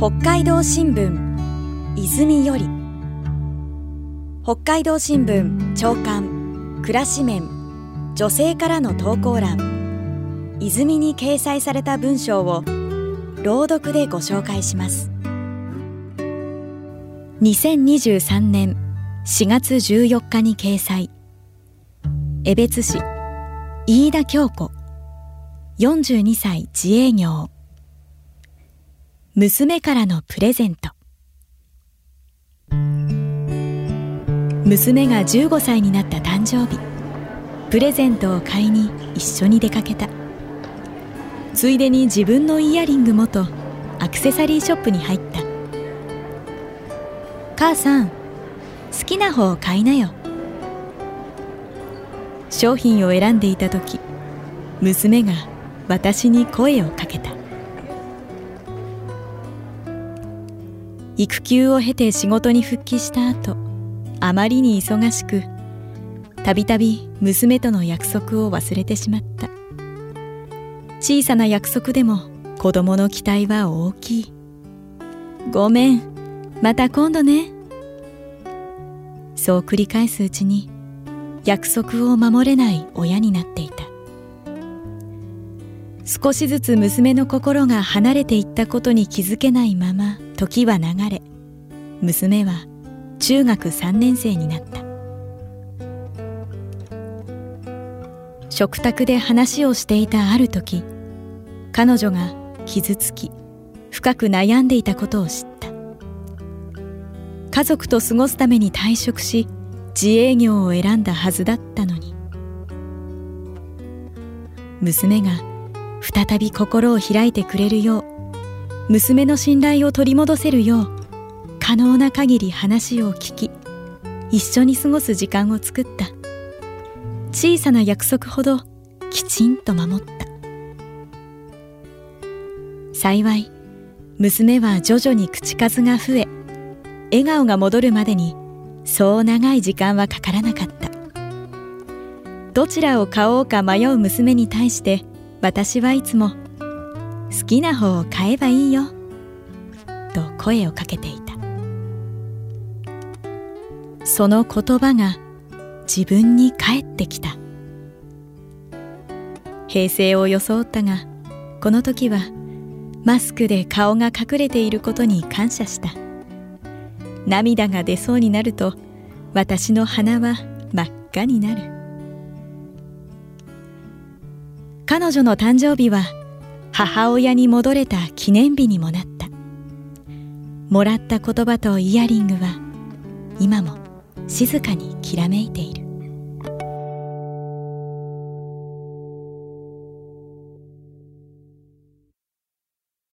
北海道新聞泉より。北海道新聞長官暮らし面女性からの投稿欄。泉に掲載された文章を朗読でご紹介します。2023年4月14日に掲載。江別市飯田京子。42歳自営業。娘からのプレゼント。娘が15歳になった誕生日。プレゼントを買いに一緒に出かけた。ついでに自分のイヤリングもとアクセサリーショップに入った。母さん好きな方を買いなよ。商品を選んでいた時娘が私に声をかけた。育休を経て仕事に復帰した後あまりに忙しくたびたび娘との約束を忘れてしまった。小さな約束でも子供の期待は大きい。ごめんまた今度ね。そう繰り返すうちに約束を守れない親になっていた。少しずつ娘の心が離れていったことに気づけないまま時は流れ娘は中学3年生になった。食卓で話をしていたある時彼女が傷つき深く悩んでいたことを知った。家族と過ごすために退職し自営業を選んだはずだったのに。娘が再び心を開いてくれるよう娘の信頼を取り戻せるよう可能な限り話を聞き一緒に過ごす時間を作った。小さな約束ほどきちんと守った。幸い娘は徐々に口数が増え笑顔が戻るまでにそう長い時間はかからなかった。どちらを買おうか迷う娘に対して私はいつも「好きな方を買えばいいよ」と声をかけていた。その言葉が自分に返ってきた。平成を装ったがこの時はマスクで顔が隠れていることに感謝した。涙が出そうになると私の鼻は真っ赤になる。彼女の誕生日は母親に戻れた記念日にもなった。もらった言葉とイヤリングは今も静かにきらめいている。